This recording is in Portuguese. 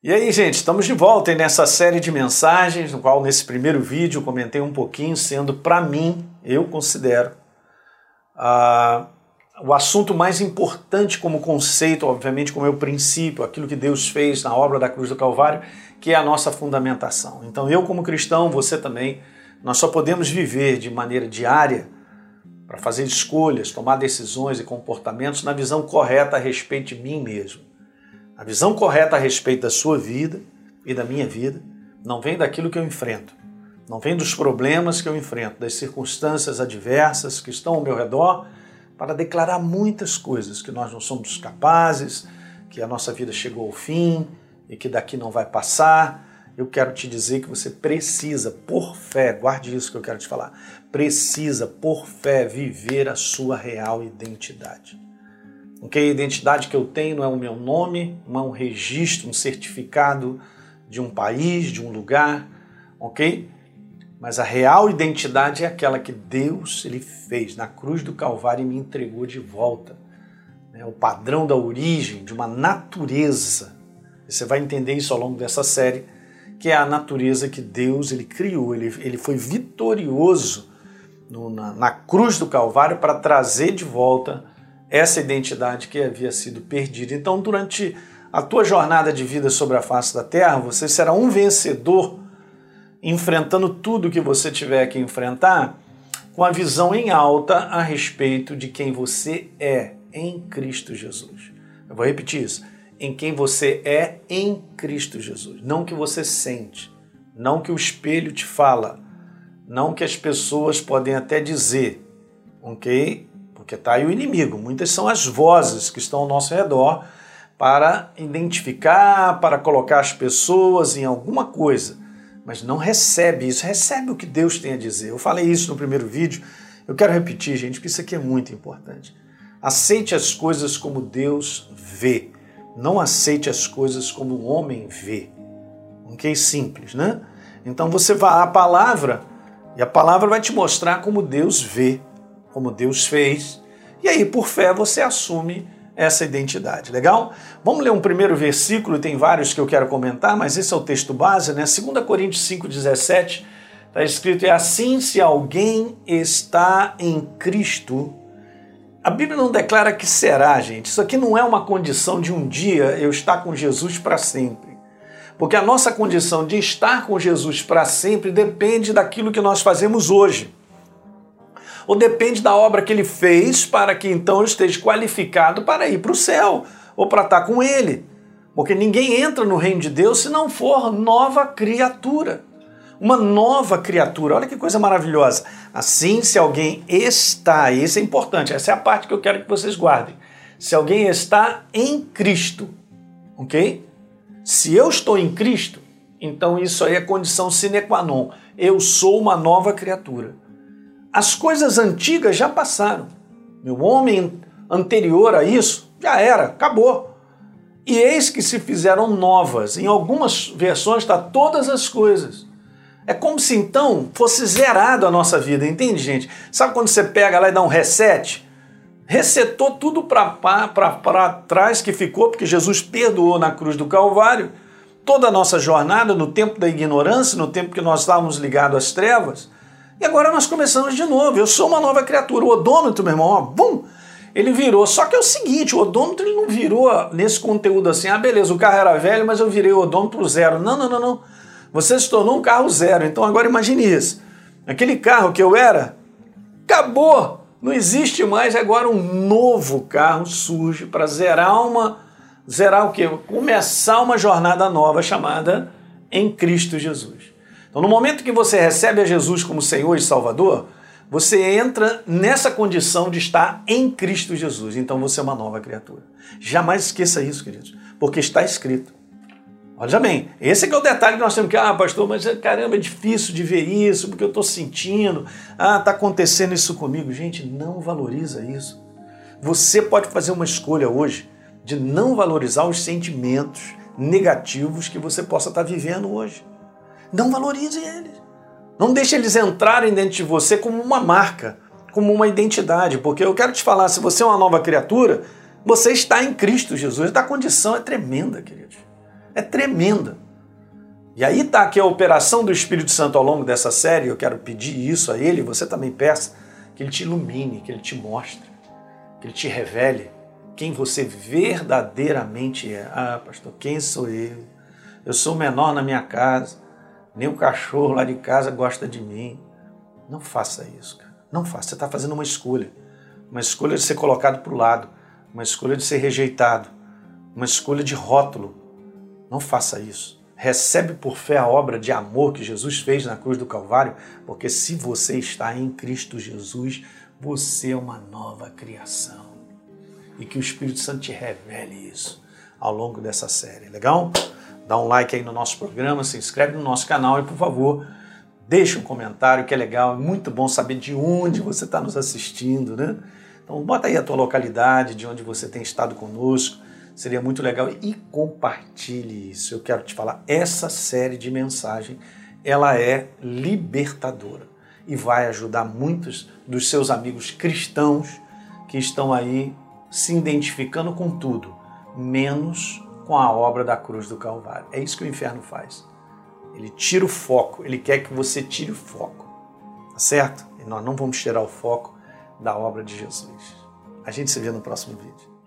E aí, gente, estamos de volta nessa série de mensagens, no qual nesse primeiro vídeo comentei um pouquinho, sendo para mim, eu considero, uh, o assunto mais importante como conceito, obviamente como é o princípio, aquilo que Deus fez na obra da cruz do Calvário, que é a nossa fundamentação. Então eu como cristão, você também, nós só podemos viver de maneira diária para fazer escolhas, tomar decisões e comportamentos na visão correta a respeito de mim mesmo. A visão correta a respeito da sua vida e da minha vida não vem daquilo que eu enfrento, não vem dos problemas que eu enfrento, das circunstâncias adversas que estão ao meu redor, para declarar muitas coisas que nós não somos capazes, que a nossa vida chegou ao fim e que daqui não vai passar. Eu quero te dizer que você precisa, por fé, guarde isso que eu quero te falar, precisa, por fé, viver a sua real identidade. Ok? A identidade que eu tenho não é o meu nome, não é um registro, um certificado de um país, de um lugar, ok? Mas a real identidade é aquela que Deus ele fez na cruz do Calvário e me entregou de volta. É o padrão da origem, de uma natureza. Você vai entender isso ao longo dessa série, que é a natureza que Deus ele criou. Ele, ele foi vitorioso no, na, na cruz do Calvário para trazer de volta essa identidade que havia sido perdida. Então, durante a tua jornada de vida sobre a face da terra, você será um vencedor enfrentando tudo que você tiver que enfrentar com a visão em alta a respeito de quem você é em Cristo Jesus. Eu vou repetir isso. Em quem você é em Cristo Jesus. Não que você sente, não que o espelho te fala, não que as pessoas podem até dizer, ok? Porque está aí o inimigo. Muitas são as vozes que estão ao nosso redor para identificar, para colocar as pessoas em alguma coisa, mas não recebe isso, recebe o que Deus tem a dizer. Eu falei isso no primeiro vídeo, eu quero repetir, gente, porque isso aqui é muito importante. Aceite as coisas como Deus vê, não aceite as coisas como o homem vê. Ok? Simples, né? Então você vai à palavra e a palavra vai te mostrar como Deus vê como Deus fez. E aí, por fé, você assume essa identidade. Legal? Vamos ler um primeiro versículo, tem vários que eu quero comentar, mas esse é o texto base, né? 2 Coríntios 5,17 está escrito: É assim se alguém está em Cristo. A Bíblia não declara que será, gente. Isso aqui não é uma condição de um dia eu estar com Jesus para sempre. Porque a nossa condição de estar com Jesus para sempre depende daquilo que nós fazemos hoje ou depende da obra que ele fez para que então eu esteja qualificado para ir para o céu ou para estar com ele. Porque ninguém entra no reino de Deus se não for nova criatura. Uma nova criatura. Olha que coisa maravilhosa. Assim, se alguém está, e isso é importante, essa é a parte que eu quero que vocês guardem. Se alguém está em Cristo, ok? Se eu estou em Cristo, então isso aí é condição sine qua non. Eu sou uma nova criatura. As coisas antigas já passaram. Meu homem anterior a isso já era, acabou. E eis que se fizeram novas. Em algumas versões está todas as coisas. É como se então fosse zerado a nossa vida, entende, gente? Sabe quando você pega lá e dá um reset? Resetou tudo para trás que ficou, porque Jesus perdoou na cruz do Calvário toda a nossa jornada no tempo da ignorância, no tempo que nós estávamos ligados às trevas. E agora nós começamos de novo. Eu sou uma nova criatura. O odômetro, meu irmão, ó, bum, ele virou. Só que é o seguinte, o odômetro ele não virou nesse conteúdo assim, ah, beleza, o carro era velho, mas eu virei o odômetro zero. Não, não, não, não. Você se tornou um carro zero. Então agora imagine isso. Aquele carro que eu era, acabou. Não existe mais. Agora um novo carro surge para zerar uma. Zerar o quê? Começar uma jornada nova chamada em Cristo Jesus. Então, no momento que você recebe a Jesus como Senhor e Salvador, você entra nessa condição de estar em Cristo Jesus. Então você é uma nova criatura. Jamais esqueça isso, queridos, porque está escrito. Olha bem, esse é, é o detalhe que nós temos que, ah, pastor, mas caramba, é difícil de ver isso, porque eu estou sentindo, ah, está acontecendo isso comigo. Gente, não valoriza isso. Você pode fazer uma escolha hoje de não valorizar os sentimentos negativos que você possa estar vivendo hoje. Não valorize eles. Não deixe eles entrarem dentro de você como uma marca, como uma identidade, porque eu quero te falar, se você é uma nova criatura, você está em Cristo Jesus. A condição é tremenda, queridos. É tremenda. E aí está aqui a operação do Espírito Santo ao longo dessa série. Eu quero pedir isso a ele, você também peça, que ele te ilumine, que ele te mostre, que ele te revele quem você verdadeiramente é. Ah, pastor, quem sou eu? Eu sou o menor na minha casa, nem o cachorro lá de casa gosta de mim. Não faça isso, cara. Não faça. Você está fazendo uma escolha. Uma escolha de ser colocado para o lado, uma escolha de ser rejeitado, uma escolha de rótulo. Não faça isso recebe por fé a obra de amor que Jesus fez na cruz do Calvário, porque se você está em Cristo Jesus, você é uma nova criação. E que o Espírito Santo te revele isso ao longo dessa série, legal? Dá um like aí no nosso programa, se inscreve no nosso canal e, por favor, deixa um comentário que é legal, é muito bom saber de onde você está nos assistindo, né? Então bota aí a tua localidade, de onde você tem estado conosco Seria muito legal e compartilhe isso. Eu quero te falar, essa série de mensagem, ela é libertadora e vai ajudar muitos dos seus amigos cristãos que estão aí se identificando com tudo, menos com a obra da cruz do Calvário. É isso que o inferno faz. Ele tira o foco, ele quer que você tire o foco. Tá certo? E nós não vamos tirar o foco da obra de Jesus. A gente se vê no próximo vídeo.